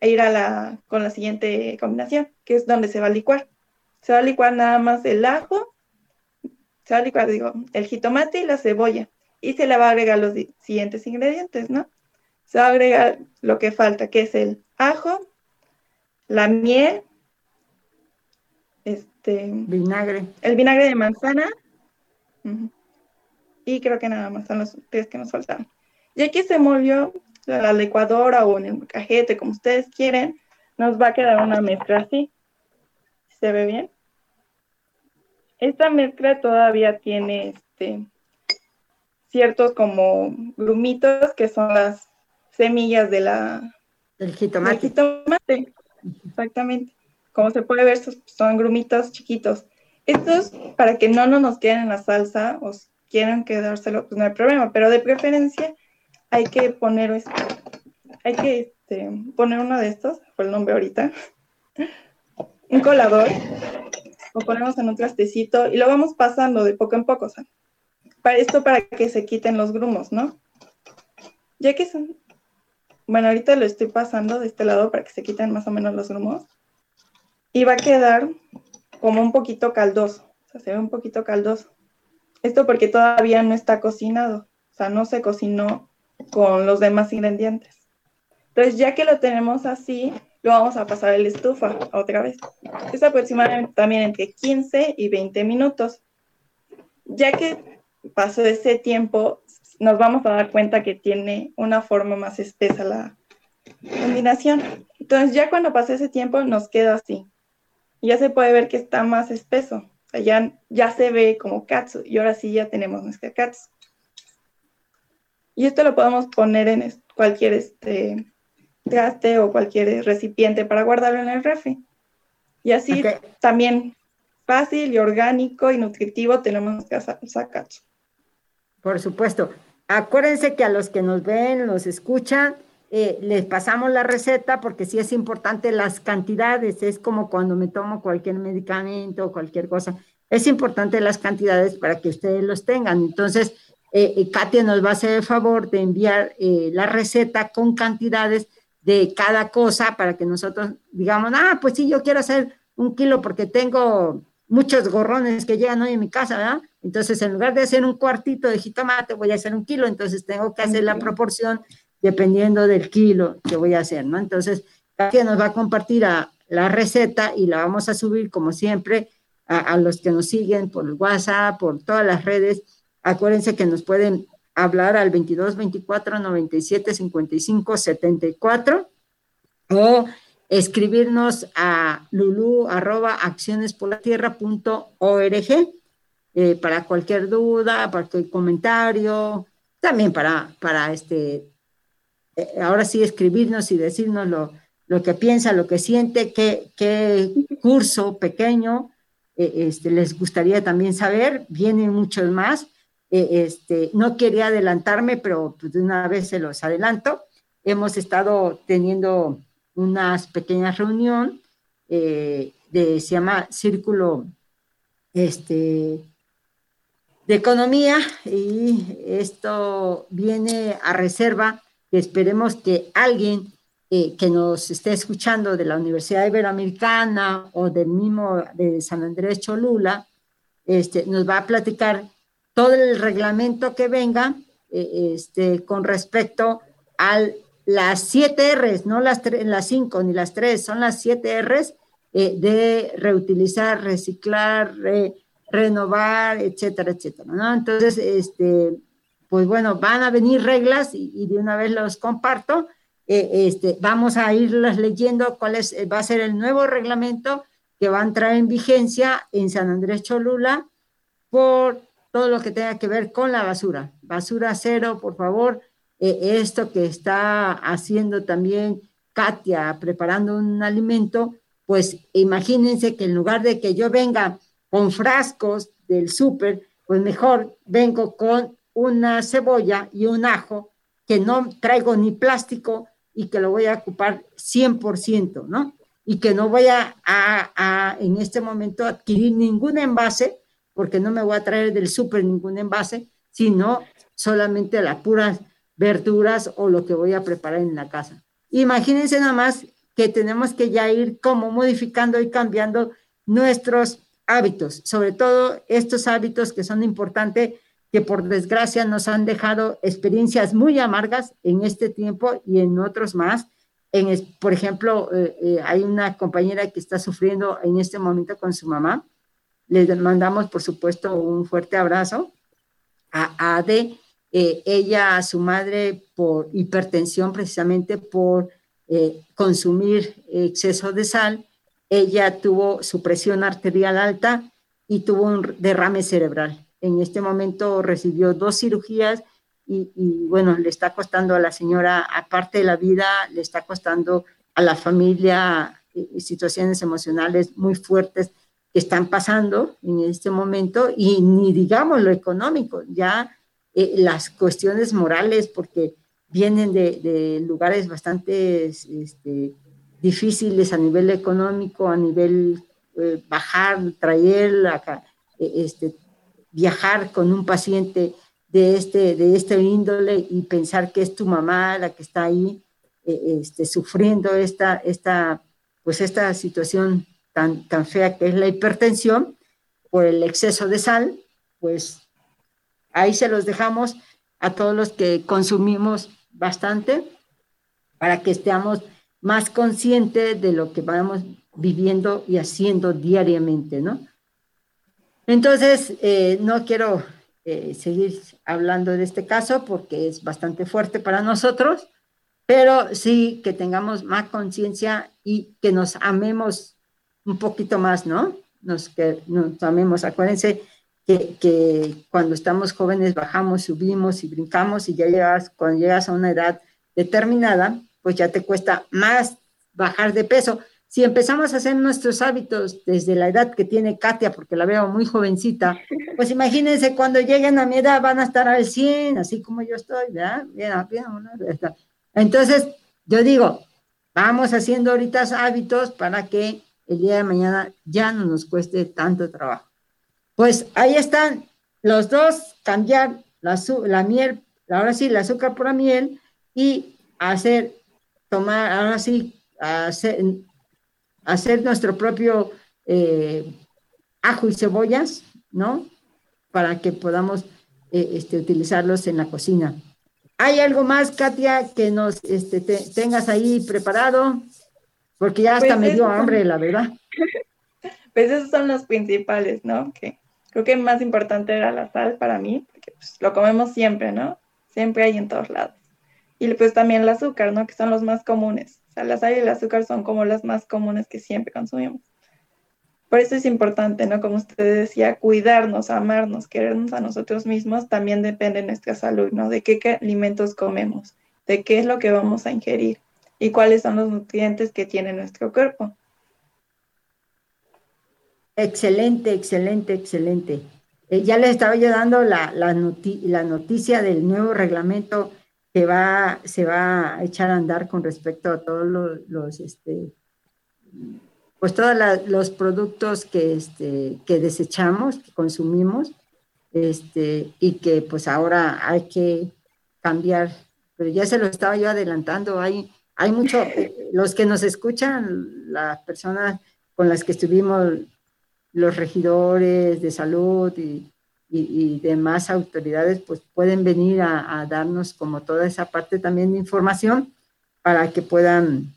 a ir a la, con la siguiente combinación, que es donde se va a licuar. Se va a licuar nada más el ajo, se va a licuar, digo, el jitomate y la cebolla. Y se le va a agregar los siguientes ingredientes, ¿no? Se va a agregar lo que falta, que es el ajo, la miel, este, vinagre. el vinagre de manzana. Y creo que nada más son los tres que nos faltaron. Ya que se molió a la licuadora o en el cajete, como ustedes quieren, nos va a quedar una mezcla así. ¿Se ve bien? Esta mezcla todavía tiene este, ciertos como grumitos que son las semillas de la, El del jitomate. jitomate. Exactamente. Como se puede ver, son- grumitos chiquitos. Estos, para que no, no nos queden en la salsa o si quieren quedárselo, pues no hay problema, pero de preferencia hay que poner, este, hay que este, poner uno de estos, por el nombre ahorita, un colador, lo ponemos en un trastecito y lo vamos pasando de poco en poco, para esto para que se quiten los grumos, ¿no? Ya que son, bueno, ahorita lo estoy pasando de este lado para que se quiten más o menos los grumos y va a quedar como un poquito caldoso, o sea, se ve un poquito caldoso. Esto porque todavía no está cocinado, o sea, no se cocinó con los demás ingredientes. Entonces, ya que lo tenemos así, lo vamos a pasar a la estufa otra vez. Es aproximadamente también entre 15 y 20 minutos. Ya que pasó ese tiempo, nos vamos a dar cuenta que tiene una forma más espesa la combinación. Entonces, ya cuando pase ese tiempo, nos queda así. Ya se puede ver que está más espeso. O sea, ya, ya se ve como katsu. Y ahora sí ya tenemos nuestra katsu. Y esto lo podemos poner en cualquier este, traste o cualquier recipiente para guardarlo en el refri. Y así también fácil y orgánico y nutritivo tenemos que sacar. Por supuesto. Acuérdense que a los que nos ven, nos escuchan, eh, les pasamos la receta porque sí es importante las cantidades. Es como cuando me tomo cualquier medicamento o cualquier cosa. Es importante las cantidades para que ustedes los tengan. Entonces, eh, eh, Katia nos va a hacer el favor de enviar eh, la receta con cantidades de cada cosa para que nosotros digamos, ah, pues sí, yo quiero hacer un kilo porque tengo muchos gorrones que llegan hoy en mi casa, ¿verdad? Entonces, en lugar de hacer un cuartito de jitomate, voy a hacer un kilo, entonces tengo que hacer la proporción dependiendo del kilo que voy a hacer, ¿no? Entonces, Katia nos va a compartir la receta y la vamos a subir, como siempre, a, a los que nos siguen por WhatsApp, por todas las redes, Acuérdense que nos pueden hablar al 22 24 97 55 74 o escribirnos a lulu arroba eh, para cualquier duda, para cualquier comentario, también para, para este, eh, ahora sí escribirnos y decirnos lo, lo, que piensa, lo que siente, qué, qué curso pequeño eh, este, les gustaría también saber, vienen muchos más eh, este, no quería adelantarme, pero pues, de una vez se los adelanto. Hemos estado teniendo unas pequeñas reunión eh, de, se llama Círculo este, de Economía y esto viene a reserva esperemos que alguien eh, que nos esté escuchando de la Universidad Iberoamericana o del mismo de San Andrés Cholula, este, nos va a platicar todo el reglamento que venga eh, este, con respecto a las siete R's, no las, las cinco ni las tres, son las siete R's eh, de reutilizar, reciclar, renovar, etcétera, etcétera. Entonces, este, pues bueno, van a venir reglas y, de una vez los comparto. Eh, este, vamos a irlas leyendo cuál es, va a ser el nuevo reglamento que va a entrar en vigencia en San Andrés Cholula por todo lo que tenga que ver con la basura. Basura cero, por favor. Eh, esto que está haciendo también Katia, preparando un alimento, pues imagínense que en lugar de que yo venga con frascos del súper, pues mejor vengo con una cebolla y un ajo que no traigo ni plástico y que lo voy a ocupar 100%, ¿no? Y que no voy a, a en este momento adquirir ningún envase porque no me voy a traer del súper ningún envase, sino solamente las puras verduras o lo que voy a preparar en la casa. Imagínense nada más que tenemos que ya ir como modificando y cambiando nuestros hábitos, sobre todo estos hábitos que son importantes, que por desgracia nos han dejado experiencias muy amargas en este tiempo y en otros más. En, por ejemplo, eh, eh, hay una compañera que está sufriendo en este momento con su mamá, les mandamos, por supuesto, un fuerte abrazo a Ade. Eh, ella, a su madre, por hipertensión, precisamente por eh, consumir exceso de sal, ella tuvo su presión arterial alta y tuvo un derrame cerebral. En este momento recibió dos cirugías y, bueno, le está costando a la señora, aparte de la vida, le está costando a la familia eh, situaciones emocionales muy fuertes que están pasando en este momento y ni digamos lo económico, ya eh, las cuestiones morales, porque vienen de, lugares bastante este, difíciles a nivel económico, a nivel eh, bajar, traer, acá, e, este, viajar con un paciente de este, de este índole y pensar que es tu mamá la que está ahí e, este, sufriendo esta, esta, pues esta situación tan, tan fea que es la hipertensión por el exceso de sal, pues ahí se los dejamos a todos los que consumimos bastante para que estemos más conscientes de lo que vamos viviendo y haciendo diariamente, ¿no? Entonces, eh, no quiero eh, seguir hablando de este caso porque es bastante fuerte para nosotros, pero sí que tengamos más conciencia y que nos amemos un poquito más, ¿no? Nos, que nos amemos. Acuérdense que, cuando estamos jóvenes bajamos, subimos y brincamos y ya llegas, cuando llegas a una edad determinada, pues ya te cuesta más bajar de peso. Si empezamos a hacer nuestros hábitos desde la edad que tiene Katia, porque la veo muy jovencita, pues imagínense cuando lleguen a mi edad van a estar al 100, así como yo estoy, ¿verdad? Bien, bien, Entonces, yo digo, vamos haciendo ahorita hábitos para que el día de mañana ya no nos cueste tanto trabajo. Pues ahí están los dos, cambiar la, la miel, ahora sí, el azúcar por la miel y hacer, tomar, ahora sí, hacer, hacer nuestro propio eh, ajo y cebollas, ¿no? Para que podamos eh, este, utilizarlos en la cocina. ¿Hay algo más, Katia, que nos este, tengas ahí preparado? Porque ya hasta pues me dio hambre, la verdad. Pues esos son los principales, ¿no? Que creo que más importante era la sal para mí, porque pues, lo comemos siempre, ¿no? Siempre hay en todos lados. Y pues también el azúcar, ¿no? Que son los más comunes. O sea, la sal y el azúcar son como las más comunes que siempre consumimos. Por eso es importante, ¿no? Como usted decía, cuidarnos, amarnos, querernos a nosotros mismos, también depende de nuestra salud, ¿no? De qué, qué alimentos comemos, de qué es lo que vamos a ingerir y cuáles son los nutrientes que tiene nuestro cuerpo. Excelente, excelente, excelente. Eh, ya les estaba yo dando la, la, noticia del nuevo reglamento que va, se va a echar a andar con respecto a todos los, este, pues todos los productos que, este, que desechamos, que consumimos, este, y que pues ahora hay que cambiar. Pero ya se lo estaba yo adelantando, hay, hay mucho, eh, los que nos escuchan, las personas con las que estuvimos los regidores de salud y, demás autoridades, pues pueden venir a, darnos como toda esa parte también de información para que puedan,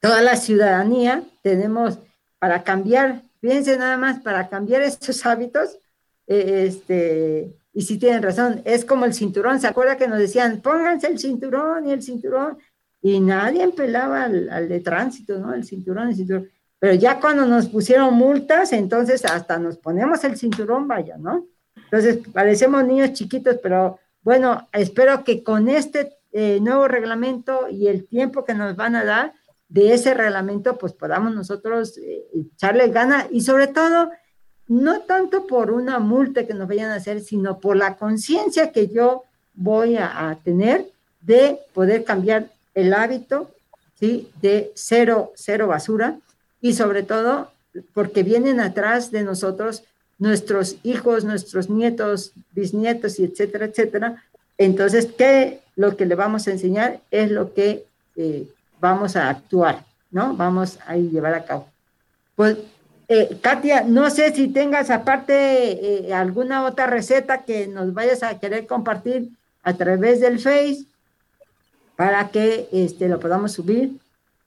toda la ciudadanía tenemos para cambiar, fíjense nada más, para cambiar estos hábitos, eh, este, y si tienen razón, es como el cinturón, ¿se acuerda que nos decían, pónganse el cinturón y el cinturón? Y nadie pelaba al, al de tránsito, ¿no? El cinturón, el cinturón pero ya cuando nos pusieron multas, entonces hasta nos ponemos el cinturón, vaya, ¿no? Entonces, parecemos niños chiquitos, pero bueno, espero que con este eh, nuevo reglamento y el tiempo que nos van a dar de ese reglamento, pues podamos nosotros eh, echarle gana y sobre todo, no tanto por una multa que nos vayan a hacer, sino por la conciencia que yo voy a, a tener de poder cambiar el hábito, ¿sí? De cero, cero basura y sobre todo porque vienen atrás de nosotros nuestros hijos, nuestros nietos, bisnietos y etcétera, etcétera. Entonces, ¿qué lo que le vamos a enseñar es lo que eh, vamos a actuar, ¿no? Vamos a llevar a cabo. Pues, eh, Katia, no sé si tengas aparte eh, alguna otra receta que nos vayas a querer compartir a través del Face para que este, lo podamos subir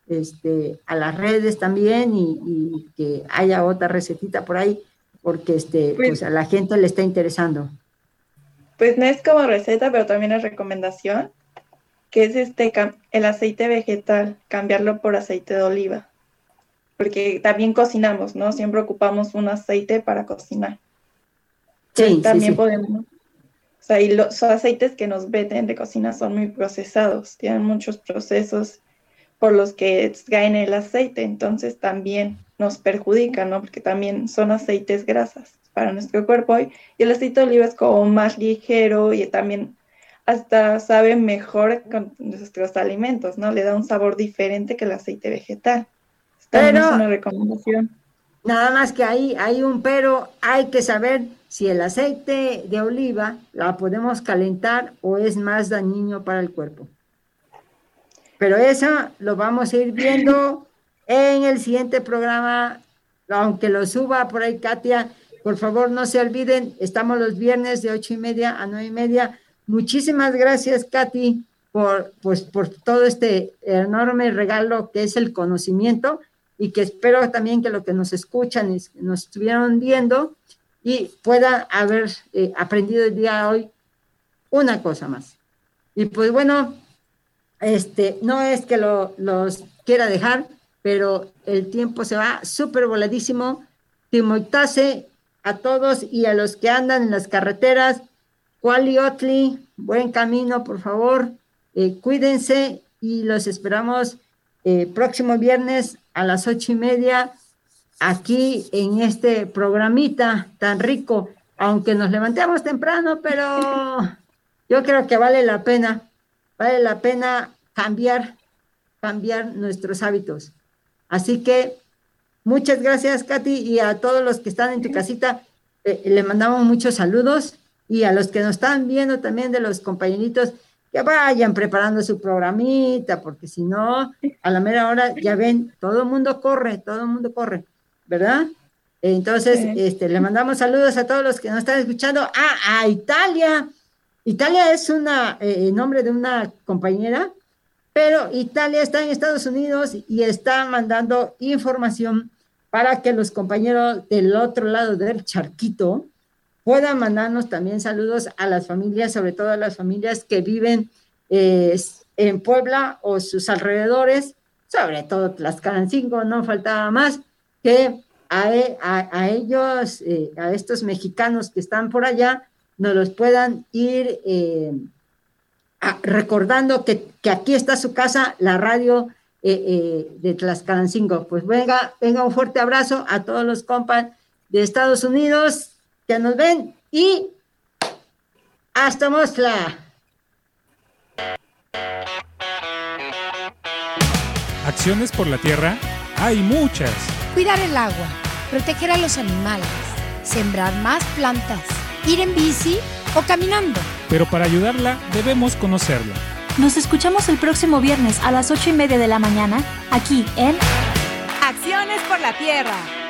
este, a las redes también y, que haya otra recetita por ahí, porque este, pues, pues, a la gente le está interesando. Pues no es como receta, pero también es recomendación, que es este el aceite vegetal, cambiarlo por aceite de oliva, porque también cocinamos, ¿no? Siempre ocupamos un aceite para cocinar. Sí, también podemos. Sea, y los aceites que nos venden de cocina son muy procesados, tienen muchos procesos por los que extraen el aceite, entonces también nos perjudican, ¿no? Porque también son aceites grasas para nuestro cuerpo y el aceite de oliva es como más ligero y también hasta sabe mejor con nuestros alimentos, ¿no? Le da un sabor diferente que el aceite vegetal. También es una recomendación. Nada más que ahí hay un pero, hay que saber si el aceite de oliva la podemos calentar o es más dañino para el cuerpo. Pero eso lo vamos a ir viendo en el siguiente programa, aunque lo suba por ahí Katia, por favor no se olviden, estamos los viernes de ocho y media a nueve y media. Muchísimas gracias, Katy, por, pues, por todo este enorme regalo que es el conocimiento y que espero también que lo que nos escuchan y nos estuvieron viendo y pueda haber eh, aprendido el día de hoy una cosa más. Y pues bueno, este, no es que lo, los quiera dejar, pero el tiempo se va súper voladísimo. Timoitase a todos y a los que andan en las carreteras, Kuali Otli, buen camino, por favor. Eh, cuídense y los esperamos eh, próximo viernes a las ocho y media aquí en este programita tan rico, aunque nos levantemos temprano, pero yo creo que vale la pena, vale la pena cambiar, cambiar nuestros hábitos. Así que muchas gracias, Katy, y a todos los que están en tu casita, eh, le mandamos muchos saludos y a los que nos están viendo también de los compañeritos, que vayan preparando su programita, porque si no, a la mera hora, ya ven, todo el mundo corre, todo el mundo corre. ¿Verdad? Entonces, este, le mandamos saludos a todos los que nos están escuchando. Ah, a Italia. Italia es una eh, nombre de una compañera, pero Italia está en Estados Unidos y está mandando información para que los compañeros del otro lado del charquito puedan mandarnos también saludos a las familias, sobre todo a las familias que viven eh, en Puebla o sus alrededores, sobre todo Tlaxcalancingo, no faltaba más que a, ellos, eh, a estos mexicanos que están por allá, nos los puedan ir eh, recordando que, aquí está su casa, la radio eh, de Tlaxcalancingo. Pues venga, venga un fuerte abrazo a todos los compas de Estados Unidos que nos ven y hasta Mosla. Acciones por la tierra hay muchas cuidar el agua, proteger a los animales, sembrar más plantas, ir en bici o caminando. Pero para ayudarla debemos conocerla. Nos escuchamos el próximo viernes a las ocho y media de la mañana aquí en Acciones por la Tierra.